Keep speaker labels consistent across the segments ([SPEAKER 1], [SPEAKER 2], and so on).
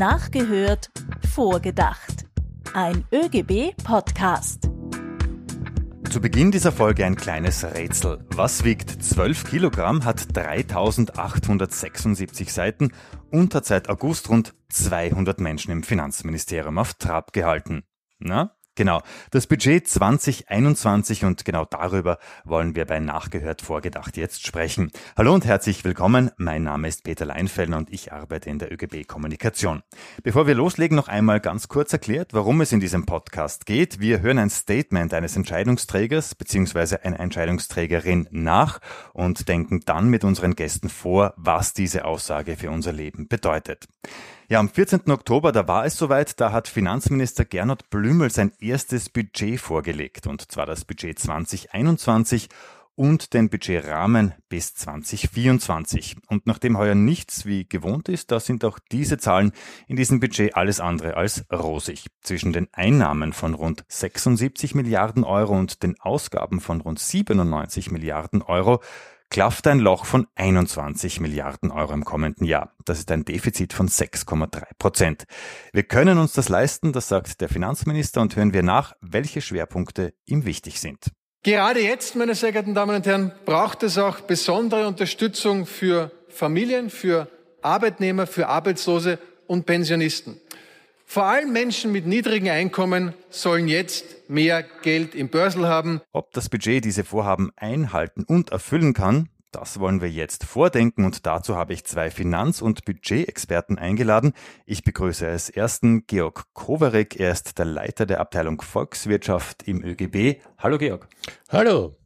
[SPEAKER 1] Nachgehört, vorgedacht. Ein ÖGB-Podcast.
[SPEAKER 2] Zu Beginn dieser Folge ein kleines Rätsel. Was wiegt 12 Kilogramm, hat 3876 Seiten und hat seit August rund 200 Menschen im Finanzministerium auf Trab gehalten? Na, Genau, das Budget 2021 und genau darüber wollen wir bei Nachgehört vorgedacht jetzt sprechen. Hallo und herzlich willkommen, mein Name ist Peter Leinfelder und ich arbeite in der ÖGB Kommunikation. Bevor wir loslegen, noch einmal ganz kurz erklärt, worum es in diesem Podcast geht. Wir hören ein Statement eines Entscheidungsträgers bzw. einer Entscheidungsträgerin nach und denken dann mit unseren Gästen vor, was diese Aussage für unser Leben bedeutet. Ja, am 14. Oktober, da war es soweit, da hat Finanzminister Gernot Blümel sein erstes Budget vorgelegt, und zwar das Budget 2021 und den Budgetrahmen bis 2024. Und nachdem heuer nichts wie gewohnt ist, da sind auch diese Zahlen in diesem Budget alles andere als rosig. Zwischen den Einnahmen von rund 76 Milliarden Euro und den Ausgaben von rund 97 Milliarden Euro klafft ein Loch von 21 Milliarden Euro im kommenden Jahr. Das ist ein Defizit von 6,3 Prozent. Wir können uns das leisten, das sagt der Finanzminister, und hören wir nach, welche Schwerpunkte ihm wichtig sind.
[SPEAKER 3] Gerade jetzt, meine sehr geehrten Damen und Herren, braucht es auch besondere Unterstützung für Familien, für Arbeitnehmer, für Arbeitslose und Pensionisten. Vor allem Menschen mit niedrigen Einkommen sollen jetzt mehr Geld im Börsel haben.
[SPEAKER 2] Ob das Budget diese Vorhaben einhalten und erfüllen kann, das wollen wir jetzt vordenken und dazu habe ich zwei Finanz- und Budgetexperten eingeladen. Ich begrüße als ersten Georg Kowarek. Er ist der Leiter der Abteilung Volkswirtschaft im ÖGB. Hallo Georg.
[SPEAKER 4] Hallo.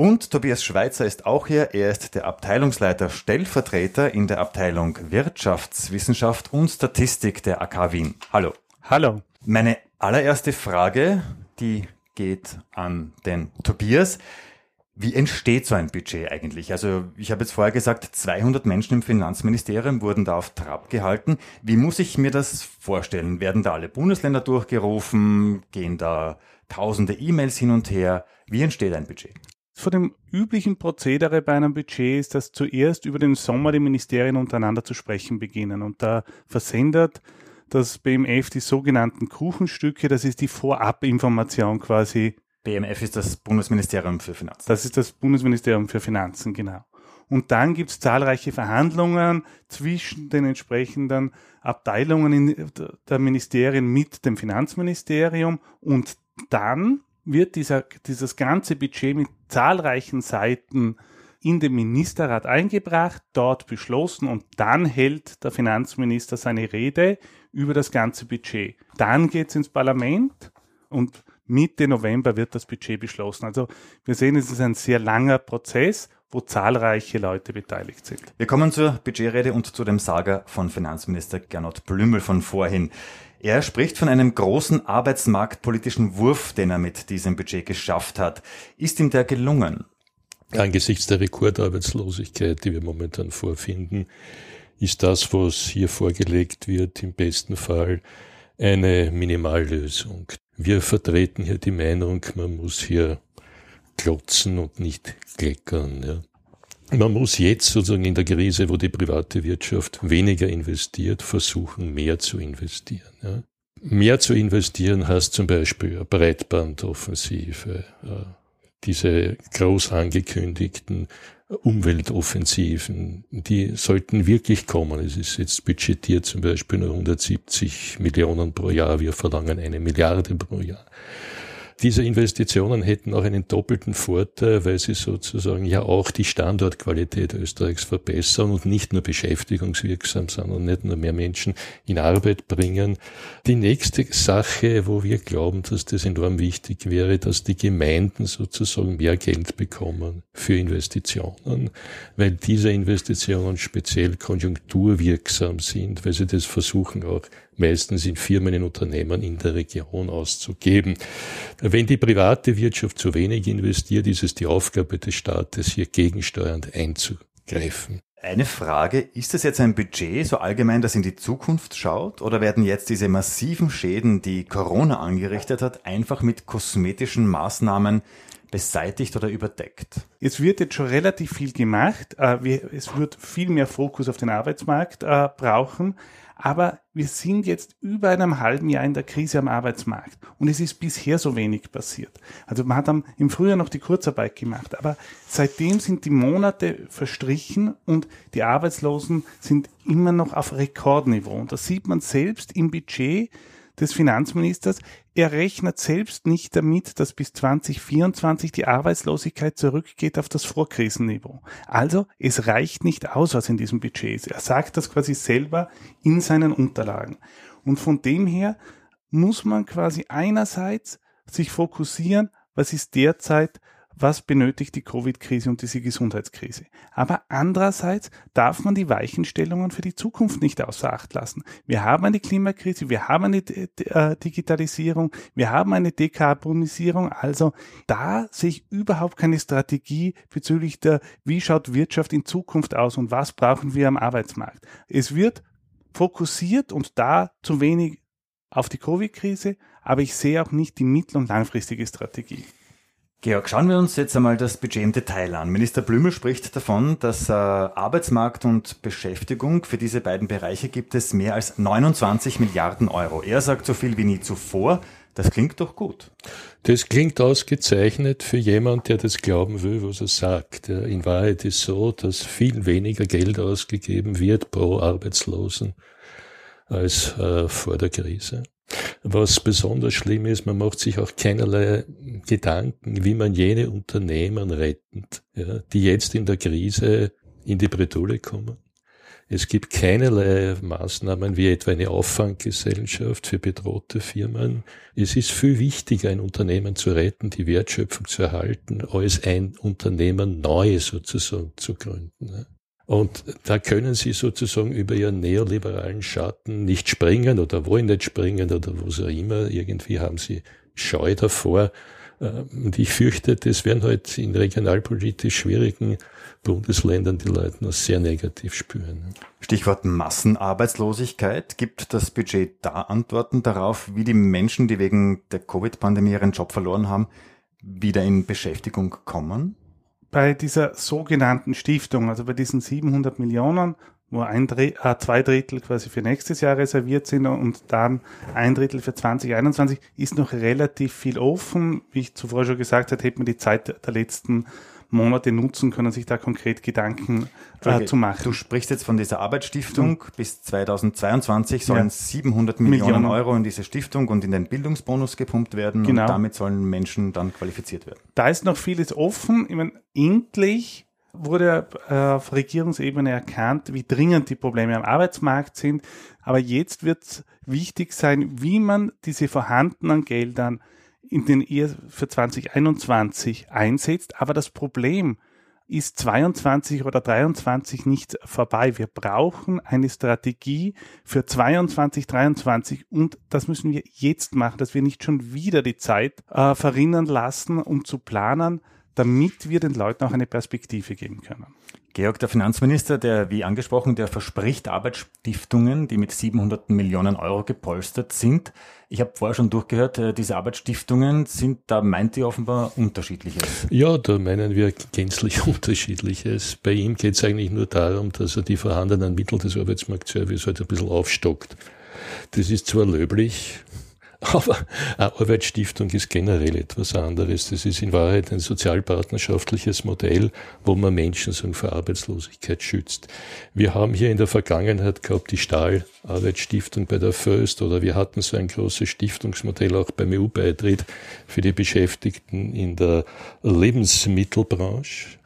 [SPEAKER 2] Und Tobias Schweizer ist auch hier. Er ist der Abteilungsleiter Stellvertreter in der Abteilung Wirtschaftswissenschaft und Statistik der AK Wien. Hallo.
[SPEAKER 4] Hallo.
[SPEAKER 2] Meine allererste Frage, die geht an den Tobias. Wie entsteht so ein Budget eigentlich? Also ich habe jetzt vorher gesagt, 200 Menschen im Finanzministerium wurden da auf Trab gehalten. Wie muss ich mir das vorstellen? Werden da alle Bundesländer durchgerufen? Gehen da tausende E-Mails hin und her? Wie entsteht ein Budget?
[SPEAKER 4] Vor dem üblichen Prozedere bei einem Budget ist, dass zuerst über den Sommer die Ministerien untereinander zu sprechen beginnen. Und da versendet das BMF die sogenannten Kuchenstücke, das ist die Vorabinformation quasi.
[SPEAKER 2] BMF ist das Bundesministerium für Finanzen.
[SPEAKER 4] Das ist das Bundesministerium für Finanzen, genau. Und dann gibt es zahlreiche Verhandlungen zwischen den entsprechenden Abteilungen in der Ministerien mit dem Finanzministerium und dann wird dieser, dieses ganze Budget mit zahlreichen Seiten in den Ministerrat eingebracht, dort beschlossen und dann hält der Finanzminister seine Rede über das ganze Budget. Dann geht es ins Parlament und Mitte November wird das Budget beschlossen. Also wir sehen, es ist ein sehr langer Prozess, wo zahlreiche Leute beteiligt sind.
[SPEAKER 2] Wir kommen zur Budgetrede und zu dem Saga von Finanzminister Gernot Blümel von vorhin. Er spricht von einem großen arbeitsmarktpolitischen Wurf, den er mit diesem Budget geschafft hat. Ist ihm der gelungen?
[SPEAKER 5] Angesichts der Rekordarbeitslosigkeit, die wir momentan vorfinden, ist das, was hier vorgelegt wird, im besten Fall eine Minimallösung. Wir vertreten hier die Meinung, man muss hier klotzen und nicht kleckern. Ja. Man muss jetzt sozusagen in der Krise, wo die private Wirtschaft weniger investiert, versuchen, mehr zu investieren. Ja. Mehr zu investieren heißt zum Beispiel Breitbandoffensive, diese groß angekündigten Umweltoffensiven, die sollten wirklich kommen. Es ist jetzt budgetiert zum Beispiel nur 170 Millionen pro Jahr. Wir verlangen eine Milliarde pro Jahr. Diese Investitionen hätten auch einen doppelten Vorteil, weil sie sozusagen ja auch die Standortqualität Österreichs verbessern und nicht nur beschäftigungswirksam, sondern nicht nur mehr Menschen in Arbeit bringen. Die nächste Sache, wo wir glauben, dass das enorm wichtig wäre, dass die Gemeinden sozusagen mehr Geld bekommen für Investitionen, weil diese Investitionen speziell konjunkturwirksam sind, weil sie das versuchen auch meistens in Firmen, in Unternehmen in der Region auszugeben. Wenn die private Wirtschaft zu wenig investiert, ist es die Aufgabe des Staates, hier gegensteuernd einzugreifen.
[SPEAKER 2] Eine Frage, ist das jetzt ein Budget so allgemein, das in die Zukunft schaut, oder werden jetzt diese massiven Schäden, die Corona angerichtet hat, einfach mit kosmetischen Maßnahmen beseitigt oder überdeckt?
[SPEAKER 4] Es wird jetzt schon relativ viel gemacht. Äh, es wird viel mehr Fokus auf den Arbeitsmarkt äh, brauchen. Aber wir sind jetzt über einem halben Jahr in der Krise am Arbeitsmarkt und es ist bisher so wenig passiert. Also man hat im Frühjahr noch die Kurzarbeit gemacht, aber seitdem sind die Monate verstrichen und die Arbeitslosen sind immer noch auf Rekordniveau. Und das sieht man selbst im Budget des Finanzministers. Er rechnet selbst nicht damit, dass bis 2024 die Arbeitslosigkeit zurückgeht auf das Vorkrisenniveau. Also es reicht nicht aus, was in diesem Budget ist. Er sagt das quasi selber in seinen Unterlagen. Und von dem her muss man quasi einerseits sich fokussieren, was ist derzeit was benötigt die Covid-Krise und diese Gesundheitskrise. Aber andererseits darf man die Weichenstellungen für die Zukunft nicht außer Acht lassen. Wir haben eine Klimakrise, wir haben eine äh, Digitalisierung, wir haben eine Dekarbonisierung. Also da sehe ich überhaupt keine Strategie bezüglich der, wie schaut Wirtschaft in Zukunft aus und was brauchen wir am Arbeitsmarkt. Es wird fokussiert und da zu wenig auf die Covid-Krise, aber ich sehe auch nicht die mittel- und langfristige Strategie.
[SPEAKER 2] Georg, schauen wir uns jetzt einmal das Budget im Detail an. Minister Blümel spricht davon, dass äh, Arbeitsmarkt und Beschäftigung für diese beiden Bereiche gibt es mehr als 29 Milliarden Euro. Er sagt so viel wie nie zuvor. Das klingt doch gut.
[SPEAKER 5] Das klingt ausgezeichnet für jemand, der das glauben will, was er sagt. In Wahrheit ist so, dass viel weniger Geld ausgegeben wird pro Arbeitslosen als äh, vor der Krise. Was besonders schlimm ist, man macht sich auch keinerlei Gedanken, wie man jene Unternehmen rettet, ja, die jetzt in der Krise in die Bredouille kommen. Es gibt keinerlei Maßnahmen wie etwa eine Auffanggesellschaft für bedrohte Firmen. Es ist viel wichtiger, ein Unternehmen zu retten, die Wertschöpfung zu erhalten, als ein Unternehmen neu sozusagen zu gründen. Und da können sie sozusagen über ihren neoliberalen Schatten nicht springen oder wollen nicht springen oder was auch immer. Irgendwie haben sie Scheu davor. Äh, und ich fürchte, das werden halt in regionalpolitisch schwierigen Bundesländern die Leute noch sehr negativ spüren.
[SPEAKER 2] Stichwort Massenarbeitslosigkeit. Gibt das Budget da Antworten darauf, wie die Menschen, die wegen der Covid-Pandemie ihren Job verloren haben, wieder in Beschäftigung kommen?
[SPEAKER 4] Bei dieser sogenannten Stiftung, also bei diesen 700 Millionen, wo ein Drittel, äh, zwei Drittel quasi für nächstes Jahr reserviert sind und dann ein Drittel für 2021, ist noch relativ viel offen. Wie ich zuvor schon gesagt habe, hätte man die Zeit der letzten Monate nutzen können, sich da konkret Gedanken äh, zu machen.
[SPEAKER 2] Du sprichst jetzt von dieser Arbeitsstiftung. Bis 2022 sollen ja. 700 Millionen, Millionen, Euro in diese Stiftung und in den Bildungsbonus gepumpt werden genau. und damit sollen Menschen dann qualifiziert werden.
[SPEAKER 4] Da ist noch vieles offen. Ich meine, endlich wurde äh, auf Regierungsebene erkannt, wie dringend die Probleme am Arbeitsmarkt sind. Aber jetzt wird es wichtig sein, wie man diese vorhandenen Geldern in den eher für 2021 einsetzt. Aber das Problem ist 22 oder 23 nicht vorbei. Wir brauchen eine Strategie für 22, 23 und das müssen wir jetzt machen, dass wir nicht schon wieder die Zeit äh, verrinnern lassen, um zu planen, damit wir den Leuten auch eine Perspektive geben können.
[SPEAKER 2] Georg, der Finanzminister, der, wie angesprochen, der verspricht Arbeitsstiftungen, die mit 700 Millionen Euro gepolstert sind. Ich habe vorher schon durchgehört, äh, diese Arbeitsstiftungen sind, da meint ihr offenbar unterschiedliches.
[SPEAKER 5] Ja, da meinen wir gänzlich unterschiedliches. Bei ihm geht es eigentlich nur darum, dass er die vorhandenen Mittel des Arbeitsmarktservice halt ein bisschen aufstockt. Das ist zwar löblich, aber eine Arbeitsstiftung ist generell etwas anderes. Das ist in Wahrheit ein sozialpartnerschaftliches Modell, wo man Menschen sagen, vor Arbeitslosigkeit schützt. Wir haben hier in der Vergangenheit gehabt die Stahlarbeitsstiftung bei der First oder wir hatten so ein großes Stiftungsmodell auch beim EU-Beitritt für die Beschäftigten in der Lebensmittelbranche.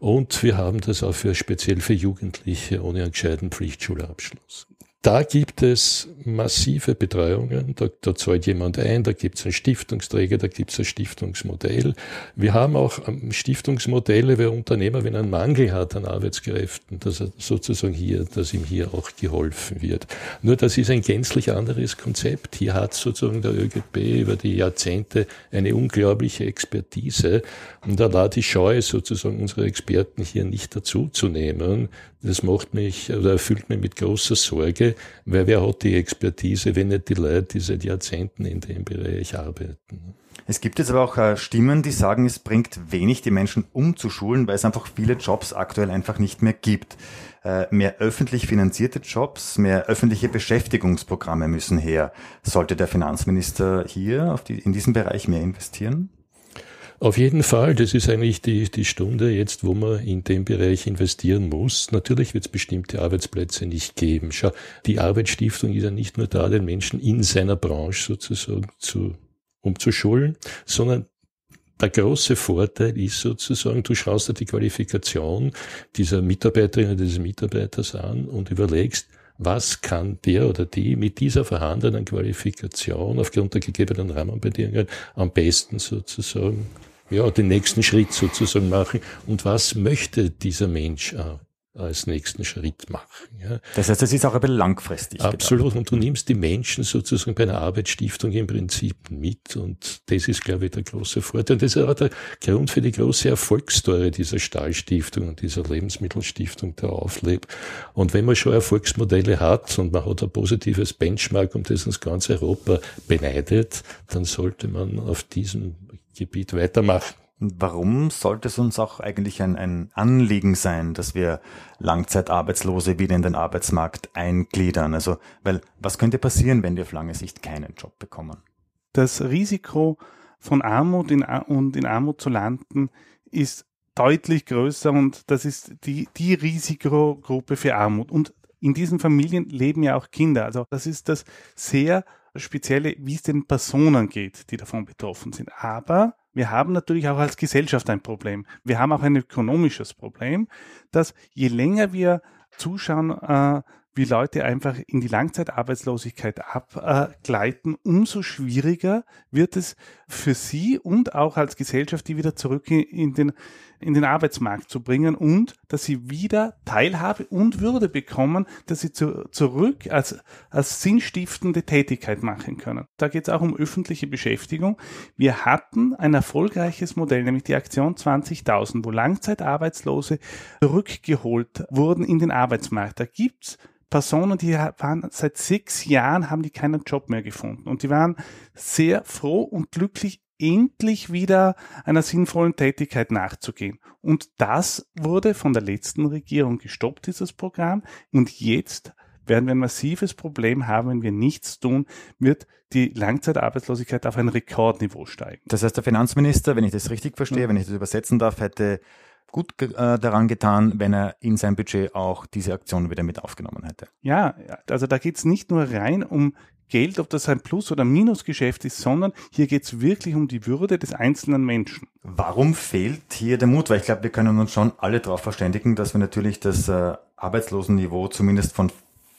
[SPEAKER 5] Und wir haben das auch für speziell für Jugendliche ohne einen gescheiten Pflichtschulabschluss. Da gibt es massive Betreuungen, da, da zahlt jemand ein, da gibt es einen Stiftungsträger, da gibt es ein Stiftungsmodell. Wir haben auch ähm, Stiftungsmodelle, wer Unternehmer, wenn er einen Mangel hat an Arbeitskräften, dass er sozusagen hier, dass ihm hier auch geholfen wird. Nur das ist ein gänzlich anderes Konzept. Hier hat sozusagen der ÖGB über die Jahrzehnte eine unglaubliche Expertise und da lade ich Scheu, sozusagen unsere Experten hier nicht dazu zu nehmen. Das macht mich oder erfüllt mich mit großer Sorge, Frage, wer, hat die Expertise, wenn nicht die Leute, die seit Jahrzehnten in dem Bereich arbeiten.
[SPEAKER 2] Es gibt jetzt aber auch äh, Stimmen, die sagen, es bringt wenig, die Menschen umzuschulen, weil es einfach viele Jobs aktuell einfach nicht mehr gibt. Äh, mehr öffentlich finanzierte Jobs, mehr öffentliche Beschäftigungsprogramme müssen her. Sollte der Finanzminister hier die, in diesem Bereich mehr investieren?
[SPEAKER 5] Auf jeden Fall, das ist eigentlich die, die Stunde jetzt, wo man in dem Bereich investieren muss. Natürlich wird es bestimmte Arbeitsplätze nicht geben. Schau, die Arbeitsstiftung ist ja nicht nur da, den Menschen in seiner Branche sozusagen zu umzuschulen, sondern der große Vorteil ist sozusagen, du schaust dir die Qualifikation dieser Mitarbeiterin oder dieses Mitarbeiters an und überlegst, was kann der oder die mit dieser vorhandenen Qualifikation aufgrund der gegebenen Rahmenbedingungen am besten sozusagen, ja, den nächsten Schritt sozusagen machen und was möchte dieser Mensch als nächsten Schritt machen. Ja.
[SPEAKER 2] Das heißt, es ist auch ein bisschen langfristig.
[SPEAKER 5] Absolut. Gedacht. Und du nimmst die Menschen sozusagen bei einer Arbeitsstiftung im Prinzip mit. Und das ist, glaube ich, der große Vorteil. Und das ist auch der Grund für die große Erfolgsstory dieser Stahlstiftung und dieser Lebensmittelstiftung, der auflebt. Und wenn man schon Erfolgsmodelle hat und man hat ein positives Benchmark, um das uns ganz Europa beneidet, dann sollte man auf diesem Gebiet weitermachen.
[SPEAKER 2] Warum sollte es uns auch eigentlich ein, ein Anliegen sein, dass wir Langzeitarbeitslose wieder in den Arbeitsmarkt eingliedern? Also, weil was könnte passieren, wenn wir auf lange Sicht keinen Job bekommen?
[SPEAKER 4] Das Risiko von Armut in, und in Armut zu landen ist deutlich größer und das ist die, die Risikogruppe für Armut. Und in diesen Familien leben ja auch Kinder. Also das ist das sehr Spezielle, wie es den Personen geht, die davon betroffen sind. Aber wir haben natürlich auch als Gesellschaft ein Problem. Wir haben auch ein ökonomisches Problem, dass je länger wir zuschauen, äh, wie Leute einfach in die Langzeitarbeitslosigkeit abgleiten, umso schwieriger wird es für sie und auch als Gesellschaft, die wieder zurück in den, in den Arbeitsmarkt zu bringen und dass sie wieder Teilhabe und Würde bekommen, dass sie zu, zurück als, als sinnstiftende Tätigkeit machen können. Da geht es auch um öffentliche Beschäftigung. Wir hatten ein erfolgreiches Modell, nämlich die Aktion 20.000, wo Langzeitarbeitslose zurückgeholt wurden in den Arbeitsmarkt. Da gibt's Personen, die waren seit sechs Jahren, haben die keinen Job mehr gefunden. Und die waren sehr froh und glücklich, endlich wieder einer sinnvollen Tätigkeit nachzugehen. Und das wurde von der letzten Regierung gestoppt, dieses Programm. Und jetzt werden wir ein massives Problem haben, wenn wir nichts tun, wird die Langzeitarbeitslosigkeit auf ein Rekordniveau steigen.
[SPEAKER 2] Das heißt, der Finanzminister, wenn ich das richtig verstehe, mhm. wenn ich das übersetzen darf, hätte gut äh, daran getan, wenn er in sein Budget auch diese Aktion wieder mit aufgenommen hätte.
[SPEAKER 4] Ja, also da geht es nicht nur rein um Geld, ob das ein Plus- oder Minusgeschäft ist, sondern hier geht es wirklich um die Würde des einzelnen Menschen.
[SPEAKER 2] Warum fehlt hier der Mut? Weil ich glaube, wir können uns schon alle darauf verständigen, dass wir natürlich das äh, Arbeitslosenniveau zumindest von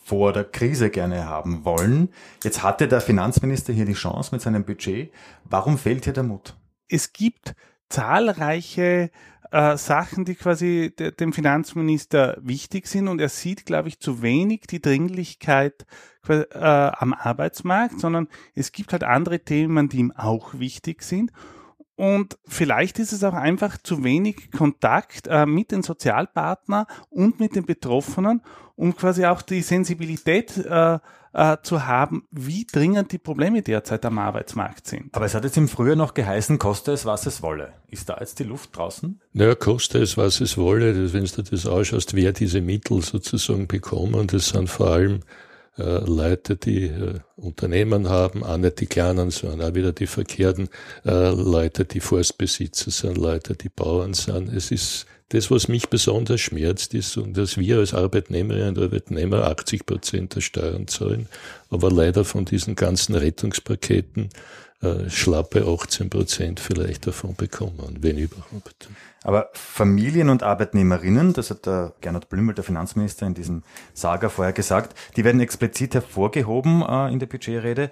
[SPEAKER 2] vor der Krise gerne haben wollen. Jetzt hatte der Finanzminister hier die Chance mit seinem Budget. Warum fehlt hier der Mut?
[SPEAKER 4] Es gibt zahlreiche äh, Sachen, die quasi de, dem Finanzminister wichtig sind und er sieht, glaube ich, zu wenig die Dringlichkeit äh, am Arbeitsmarkt, sondern es gibt halt andere Themen, die ihm auch wichtig sind. Und vielleicht ist es auch einfach zu wenig Kontakt äh, mit den Sozialpartnern und mit den Betroffenen, um quasi auch die Sensibilität äh, äh, zu haben, wie dringend die Probleme derzeit am Arbeitsmarkt sind.
[SPEAKER 2] Aber es hat jetzt im Frühjahr noch geheißen, koste es, was es wolle. Ist da jetzt die Luft draußen?
[SPEAKER 5] Naja, koste es, was es wolle. Wenn du das ausschaust, wer diese Mittel sozusagen bekommen, das sind vor allem Leute, die äh, Unternehmen haben, auch nicht die kleinen, sondern auch wieder die verkehrten äh, Leute, die Forstbesitzer sind, Leute, die Bauern sind. Es ist das, was mich besonders schmerzt, ist, dass wir als Arbeitnehmerinnen und Arbeitnehmer 80 Prozent der Steuern zahlen, aber leider von diesen ganzen Rettungspaketen äh, schlappe 18 Prozent vielleicht davon bekommen, wenn überhaupt.
[SPEAKER 2] Aber Familien und Arbeitnehmerinnen, das hat der Gernot Blümel, der Finanzminister, in diesem Saga vorher gesagt, die werden explizit hervorgehoben äh, in der Budgetrede.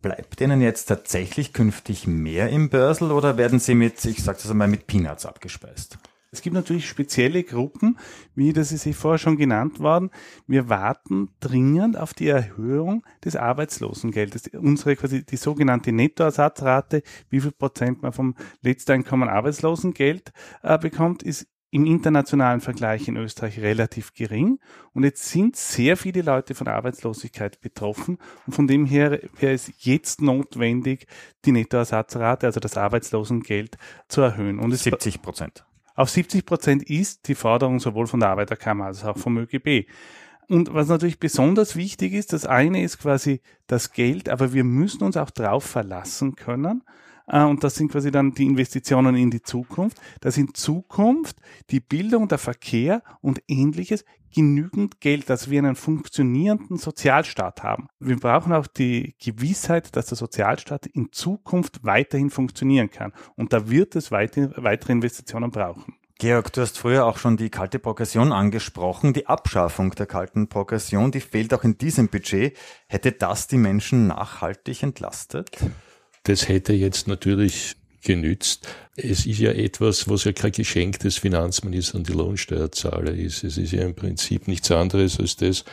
[SPEAKER 2] Bleibt denen jetzt tatsächlich künftig mehr im Börsel oder werden sie mit, ich sage das einmal, mit Peanuts abgespeist?
[SPEAKER 4] Es gibt natürlich spezielle Gruppen, wie das ist vorher schon genannt worden. Wir warten dringend auf die Erhöhung des Arbeitslosengeldes. Unsere quasi die sogenannte Nettoersatzrate, wie viel Prozent man vom Letzteinkommen Arbeitslosengeld äh, bekommt, ist im internationalen Vergleich in Österreich relativ gering. Und jetzt sind sehr viele Leute von Arbeitslosigkeit betroffen. Und von dem her wäre es jetzt notwendig, die Nettoersatzrate, also das Arbeitslosengeld, zu erhöhen. Und
[SPEAKER 2] 70 Prozent.
[SPEAKER 4] Auf 70 Prozent ist die Forderung sowohl von der Arbeiterkammer als auch vom ÖGB. Und was natürlich besonders wichtig ist, das eine ist quasi das Geld, aber wir müssen uns auch darauf verlassen können, äh, und das sind quasi dann die Investitionen in die Zukunft, dass in Zukunft die Bildung, der Verkehr und ähnliches genügend Geld, dass wir einen funktionierenden Sozialstaat haben. Wir brauchen auch die Gewissheit, dass der Sozialstaat in Zukunft weiterhin funktionieren kann. Und da wird es weitere Investitionen brauchen.
[SPEAKER 2] Georg, du hast früher auch schon die kalte Progression angesprochen. Die Abschaffung der kalten Progression, die fehlt auch in diesem Budget. Hätte das die Menschen nachhaltig entlastet?
[SPEAKER 5] Das hätte jetzt natürlich genützt. Es ist ja etwas, was ja kein Geschenk des Finanzministers an die Lohnsteuerzahler ist. Es ist ja im Prinzip nichts anderes als das,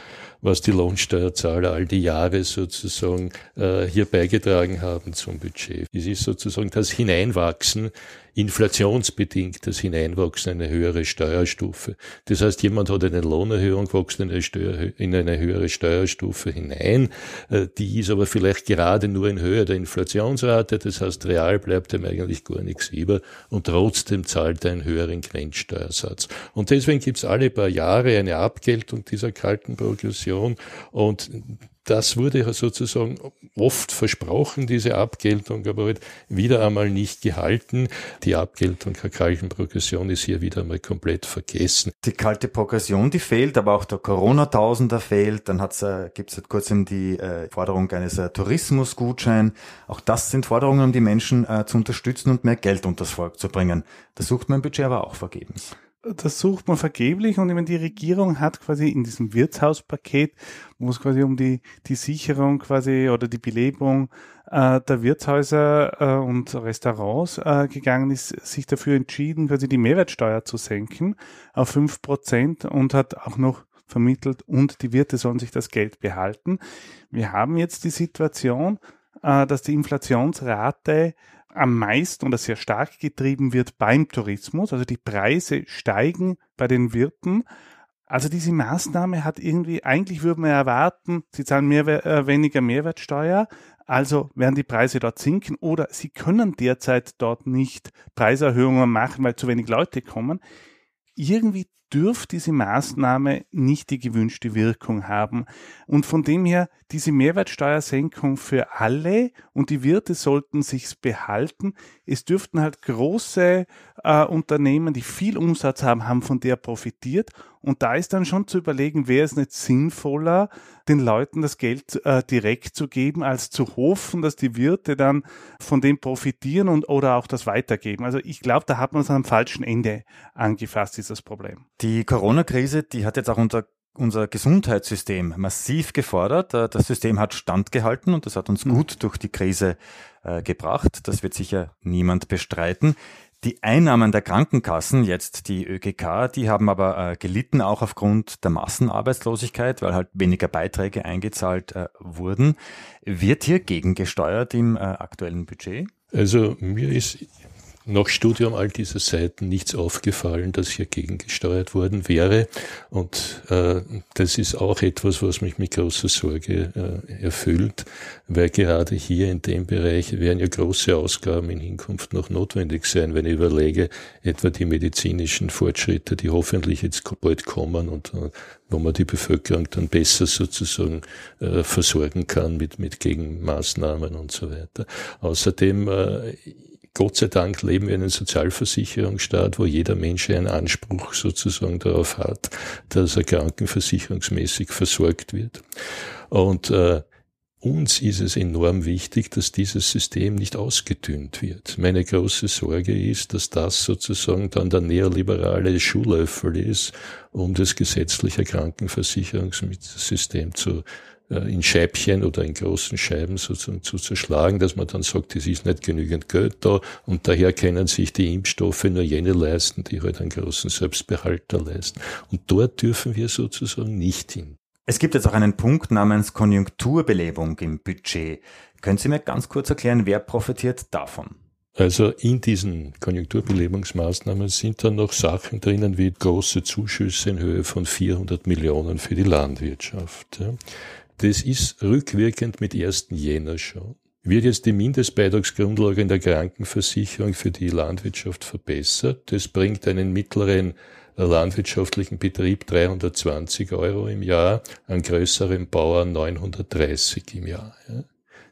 [SPEAKER 5] was die Lohnsteuerzahler all die Jahre sozusagen äh, hier beigetragen haben zum Budget. Es ist sozusagen das Hineinwachsen inflationsbedingt das Hineinwachsen in eine höhere Steuerstufe. Das heißt, jemand hat eine Lohnerhöhung gewachsen in eine, Steuer, in eine höhere Steuerstufe hinein. Äh, die ist aber vielleicht gerade nur in Höhe der Inflationsrate. Das heißt, real bleibt ihm eigentlich gar nichts über und trotzdem zahlt er einen höheren Grenzsteuersatz. Und deswegen gibt es alle paar Jahre eine Abgeltung dieser kalten Progression und das wurde sozusagen oft versprochen, diese Abgeltung, aber halt wieder einmal nicht gehalten. Die Abgeltung der kalten Progression ist hier wieder einmal komplett vergessen.
[SPEAKER 2] Die kalte Progression, die fehlt, aber auch der Corona-Tausender fehlt. Dann äh, gibt es seit kurzem die äh, Forderung eines äh, Tourismusgutschein. Auch das sind Forderungen, um die Menschen äh, zu unterstützen und mehr Geld unter das Volk zu bringen. Das sucht im Budget aber auch vergebens
[SPEAKER 4] das sucht man vergeblich und ich meine, die Regierung hat quasi in diesem Wirtshauspaket, wo es quasi um die, die Sicherung quasi oder die Belebung äh, der Wirtshäuser äh, und Restaurants äh, gegangen ist, sich dafür entschieden, quasi die Mehrwertsteuer zu senken auf fünf Prozent und hat auch noch vermittelt und die Wirte sollen sich das Geld behalten. Wir haben jetzt die Situation, äh, dass die Inflationsrate am meisten oder sehr stark getrieben wird beim Tourismus. Also die Preise steigen bei den Wirten. Also diese Maßnahme hat irgendwie, eigentlich würde man erwarten, sie zahlen mehr, äh, weniger Mehrwertsteuer, also werden die Preise dort sinken oder sie können derzeit dort nicht Preiserhöhungen machen, weil zu wenig Leute kommen. Irgendwie dürfte diese Maßnahme nicht die gewünschte Wirkung haben. Und von dem her, diese Mehrwertsteuersenkung für alle und die Wirte sollten sich's behalten. Es dürften halt große äh, Unternehmen, die viel Umsatz haben, haben von der profitiert. Und da ist dann schon zu überlegen, wäre es nicht sinnvoller, den Leuten das Geld äh, direkt zu geben, als zu hoffen, dass die Wirte dann von dem profitieren und oder auch das weitergeben. Also ich glaube, da hat man es am falschen Ende angefasst, dieses Problem.
[SPEAKER 2] Die Corona-Krise, die hat jetzt auch unser unser Gesundheitssystem massiv gefordert. Äh, das System hat standgehalten und das hat uns mhm. gut durch die Krise äh, gebracht. Das wird sicher niemand bestreiten. Die Einnahmen der Krankenkassen, jetzt die ÖGK, die haben aber äh, gelitten, auch aufgrund der Massenarbeitslosigkeit, weil halt weniger Beiträge eingezahlt äh, wurden. Wird hier gegengesteuert im äh, aktuellen Budget?
[SPEAKER 5] Also mir ist nach Studium all dieser Seiten nichts aufgefallen, dass hier gegengesteuert worden wäre. Und äh, das ist auch etwas, was mich mit großer Sorge äh, erfüllt, weil gerade hier in dem Bereich werden ja große Ausgaben in Hinkunft noch notwendig sein, wenn ich überlege, etwa die medizinischen Fortschritte, die hoffentlich jetzt bald kommen und äh, wo man die Bevölkerung dann besser sozusagen äh, versorgen kann mit, mit Gegenmaßnahmen und so weiter. Außerdem äh, Gott sei Dank leben wir in einem Sozialversicherungsstaat, wo jeder Mensch einen Anspruch sozusagen darauf hat, dass er krankenversicherungsmäßig versorgt wird. Und äh, uns ist es enorm wichtig, dass dieses System nicht ausgedünnt wird. Meine große Sorge ist, dass das sozusagen dann der neoliberale Schuhlöffel ist, um das gesetzliche Krankenversicherungssystem zu in Scheibchen oder in großen Scheiben sozusagen zu zerschlagen, dass man dann sagt, es ist nicht genügend Geld da und daher können sich die Impfstoffe nur jene leisten, die halt einen großen Selbstbehalter leisten. Und dort dürfen wir sozusagen nicht hin.
[SPEAKER 2] Es gibt jetzt auch einen Punkt namens Konjunkturbelebung im Budget. Können Sie mir ganz kurz erklären, wer profitiert davon?
[SPEAKER 5] Also in diesen Konjunkturbelebungsmaßnahmen sind dann noch Sachen drinnen wie große Zuschüsse in Höhe von 400 Millionen für die Landwirtschaft. Das ist rückwirkend mit 1. Jänner schon. Wird jetzt die Mindestbeitragsgrundlage in der Krankenversicherung für die Landwirtschaft verbessert? Das bringt einen mittleren landwirtschaftlichen Betrieb 320 Euro im Jahr, einen größeren Bauer 930 im Jahr. Ja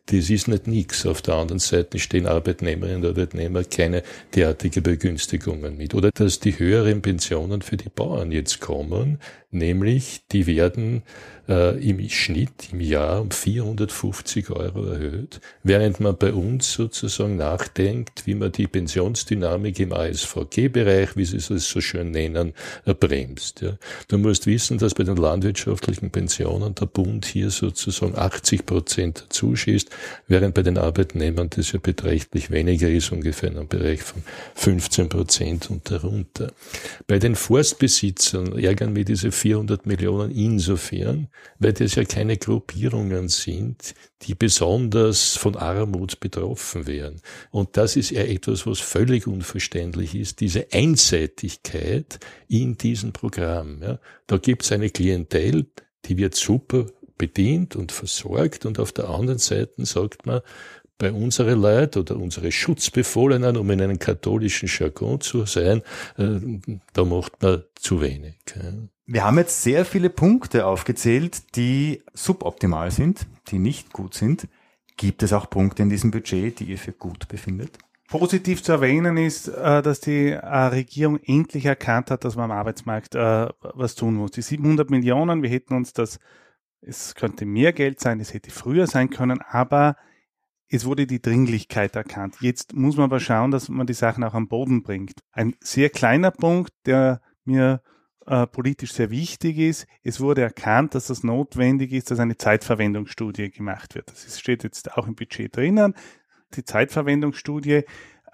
[SPEAKER 5] das ist nicht nix. Auf der anderen Seite stehen Arbeitnehmerinnen und Arbeitnehmer keine derartige Begünstigungen mit. Oder dass die höheren Pensionen für die Bauern jetzt kommen, nämlich die werden äh, im Schnitt im Jahr um 450 Euro erhöht, während man bei uns sozusagen nachdenkt, wie man die Pensionsdynamik im ASVG-Bereich, wie sie es so schön nennen, äh, bremst. Ja. Du musst wissen, dass bei den landwirtschaftlichen Pensionen der Bund hier sozusagen 80 Prozent zuschießt, während bei den Arbeitnehmern das ja beträchtlich weniger ist, ungefähr in einem Bereich von 15 Prozent und darunter. Bei den Forstbesitzern ärgern mich diese 400 Millionen insofern, weil das ja keine Gruppierungen sind, die besonders von Armut betroffen wären. Und das ist ja etwas, was völlig unverständlich ist, diese Einseitigkeit in diesem Programm. Ja. Da gibt es eine Klientel, die wird super bedient und versorgt und auf der anderen Seite sagt man, bei unseren Leuten oder unsere Schutzbefohlenen, um in einem katholischen Jargon zu sein, äh, da macht man zu wenig.
[SPEAKER 2] Wir haben jetzt sehr viele Punkte aufgezählt, die suboptimal sind, die nicht gut sind. Gibt es auch Punkte in diesem Budget, die ihr für gut befindet?
[SPEAKER 4] Positiv zu erwähnen ist, äh, dass die äh, Regierung endlich erkannt hat, dass man am Arbeitsmarkt was tun muss. Die 700 Millionen, wir hätten uns das, es könnte mehr Geld sein, es hätte früher sein können, aber es wurde die Dringlichkeit erkannt. Jetzt muss man aber schauen, dass man die Sachen auch am Boden bringt. Ein sehr kleiner Punkt, der mir äh, politisch sehr wichtig ist, es wurde erkannt, dass das notwendig ist, dass eine Zeitverwendungsstudie gemacht wird. Das steht jetzt auch im Budget drinnen. Die Zeitverwendungsstudie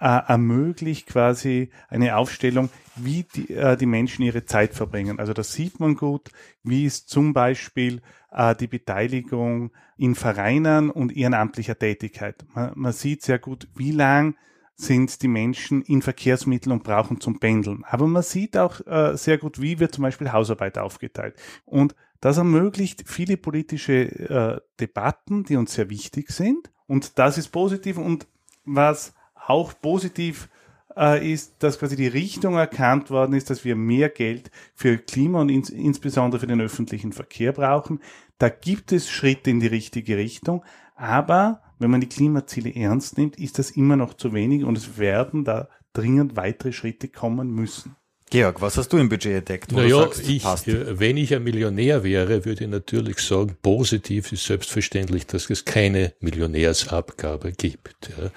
[SPEAKER 4] äh, ermöglicht quasi eine Aufstellung, wie die, äh, die Menschen ihre Zeit verbringen. Also das sieht man gut, wie ist zum Beispiel äh, die Beteiligung in Vereinen und ehrenamtlicher Tätigkeit. Man, man sieht sehr gut, wie lang sind die Menschen in Verkehrsmitteln und brauchen zum Pendeln. Aber man sieht auch äh, sehr gut, wie wird zum Beispiel Hausarbeit aufgeteilt. Und das ermöglicht viele politische äh, Debatten, die uns sehr wichtig sind. Und das ist positiv. Und was auch positiv äh, ist, dass quasi die Richtung erkannt worden ist, dass wir mehr Geld für Klima und ins, insbesondere für den öffentlichen Verkehr brauchen. Da gibt es Schritte in die richtige Richtung, aber wenn man die Klimaziele ernst nimmt, ist das immer noch zu wenig und es werden da dringend weitere Schritte kommen müssen.
[SPEAKER 2] Georg, was hast du im Budget entdeckt?
[SPEAKER 5] naja, ich, passt? wenn ich ein Millionär wäre, würde ich natürlich sagen, positiv ist selbstverständlich, dass es keine Millionärsabgabe gibt. Ja.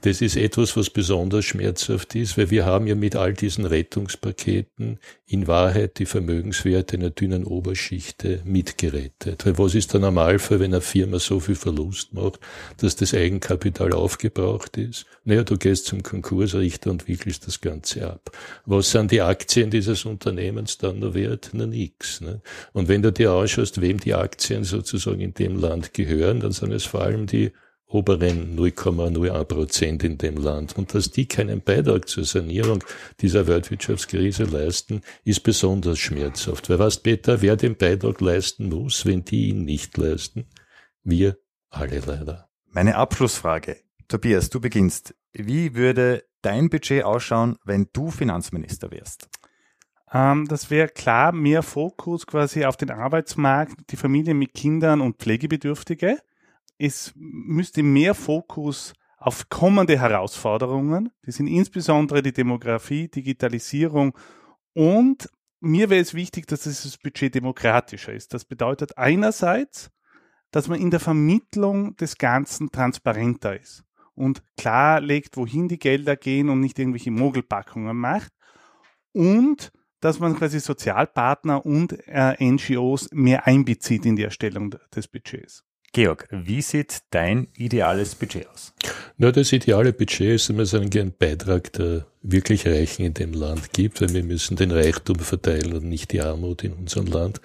[SPEAKER 5] Das ist etwas, was besonders schmerzhaft ist, weil wir haben ja mit all diesen Rettungspaketen in Wahrheit die Vermögenswerte einer dünnen Oberschichte mitgerettet. Weil was ist der Normalfall, wenn eine Firma so viel Verlust macht, dass das Eigenkapital aufgebraucht ist? Naja, du gehst zum Konkursrichter und wickelst das Ganze ab. Was sind die Aktien dieses Unternehmens dann noch wert? Na nix. Ne? Und wenn du dir anschaust, wem die Aktien sozusagen in dem Land gehören, dann sind es vor allem die oberen 0,01 Prozent in dem Land. Und dass die keinen Beitrag zur Sanierung dieser Weltwirtschaftskrise leisten, ist besonders schmerzhaft. Weil weißt, Peter, wer den Beitrag leisten muss, wenn die ihn nicht leisten? Wir alle leider.
[SPEAKER 2] Meine Abschlussfrage. Tobias, du beginnst. Wie würde dein Budget ausschauen, wenn du Finanzminister wärst?
[SPEAKER 4] Ähm, das wäre klar mehr Fokus quasi auf den Arbeitsmarkt, die Familien mit Kindern und Pflegebedürftige. Es müsste mehr Fokus auf kommende Herausforderungen. Die sind insbesondere die Demografie, Digitalisierung und mir wäre es wichtig, dass dieses Budget demokratischer ist. Das bedeutet einerseits, dass man in der Vermittlung des Ganzen transparenter ist und klarlegt, wohin die Gelder gehen und nicht irgendwelche Mogelpackungen macht. Und dass man quasi Sozialpartner und äh, NGOs mehr einbezieht in die Erstellung des Budgets.
[SPEAKER 2] Georg, wie sieht dein ideales Budget aus?
[SPEAKER 5] Na, das ideale Budget ist immer so ein Beitrag der wirklich Reichen in dem Land gibt, weil wir müssen den Reichtum verteilen und nicht die Armut in unserem Land.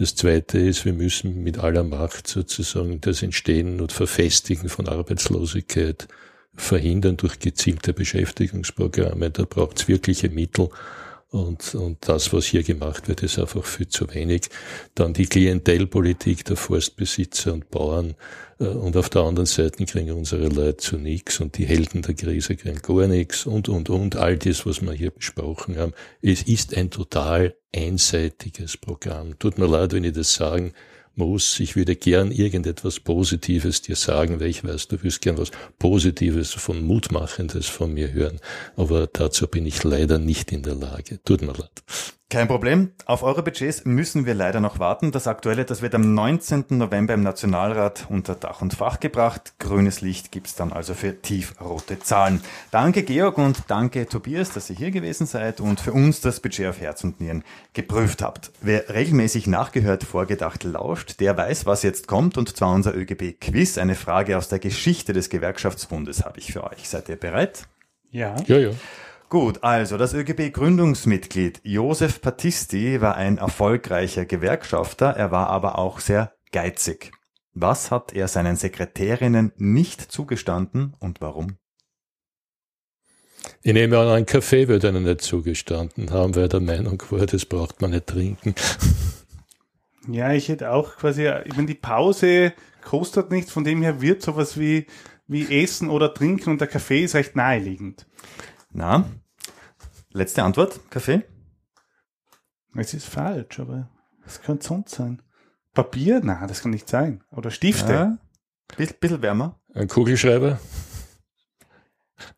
[SPEAKER 5] Das zweite ist, wir müssen mit aller Macht sozusagen das Entstehen und Verfestigen von Arbeitslosigkeit verhindern durch gezielte Beschäftigungsprogramme. Da braucht es wirkliche Mittel. Und, und das, was hier gemacht wird, ist einfach viel zu wenig. Dann die Klientelpolitik der Forstbesitzer und Bauern. Äh, und auf der anderen Seite kriegen unsere Leute zu nichts und die Helden der Krise kriegen gar nichts und, und, und. All das, was wir hier besprochen haben. Es ist ein total einseitiges Programm. Tut mir leid, wenn ich das sagen muss. Ich würde gern irgendetwas Positives dir sagen, weil ich weiß, du wirst gern was Positives, von Mutmachendes von mir hören. Aber dazu bin ich leider nicht in der Lage. Tut mir leid.
[SPEAKER 2] Kein Problem. Auf eure Budgets müssen wir leider noch warten. Das aktuelle, das wird am 19. November im Nationalrat unter Dach und Fach gebracht. Grünes Licht gibt's dann also für tiefrote Zahlen. Danke Georg und danke Tobias, dass ihr hier gewesen seid und für uns das Budget auf Herz und Nieren geprüft habt. Wer regelmäßig nachgehört, vorgedacht lauscht, der weiß, was jetzt kommt und zwar unser ÖGB-Quiz. Eine Frage aus der Geschichte des Gewerkschaftsbundes habe ich für euch. Seid ihr bereit?
[SPEAKER 4] Ja.
[SPEAKER 5] Ja, ja.
[SPEAKER 2] Gut, also das ÖGB-Gründungsmitglied Josef Battisti war ein erfolgreicher Gewerkschafter, er war aber auch sehr geizig. Was hat er seinen Sekretärinnen nicht zugestanden und warum?
[SPEAKER 5] Ich nehme an, ein Kaffee wird ihnen nicht zugestanden haben, weil der Meinung war, das braucht man nicht trinken.
[SPEAKER 4] Ja, ich hätte auch quasi, ich meine, die Pause kostet nichts, von dem her wird sowas wie, wie Essen oder Trinken und der Kaffee ist recht naheliegend.
[SPEAKER 2] Na, letzte Antwort, Kaffee?
[SPEAKER 4] Es ist falsch, aber es könnte sonst sein. Papier? Na, das kann nicht sein. Oder Stifte.
[SPEAKER 2] Ja, bisschen, bisschen wärmer.
[SPEAKER 5] Ein Kugelschreiber?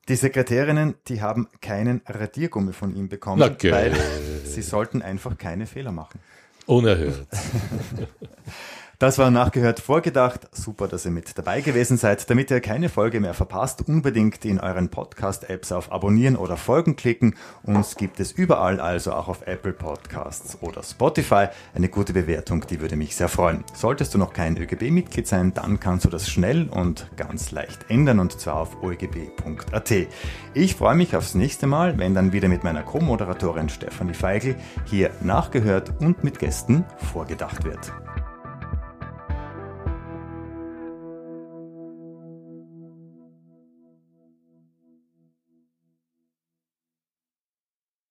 [SPEAKER 2] Die Sekretärinnen, die haben keinen Radiergummi von ihm bekommen,
[SPEAKER 5] geil.
[SPEAKER 2] weil sie sollten einfach keine Fehler machen.
[SPEAKER 5] Unerhört.
[SPEAKER 2] Das war nachgehört vorgedacht. Super, dass ihr mit dabei gewesen seid. Damit ihr keine Folge mehr verpasst, unbedingt in euren Podcast-Apps auf Abonnieren oder Folgen klicken. Uns gibt es überall, also auch auf Apple Podcasts oder Spotify. Eine gute Bewertung, die würde mich sehr freuen. Solltest du noch kein ÖGB-Mitglied sein, dann kannst du das schnell und ganz leicht ändern und zwar auf oegb.at. Ich freue mich aufs nächste Mal, wenn dann wieder mit meiner Co-Moderatorin Stefanie Feigl hier nachgehört und mit Gästen vorgedacht wird.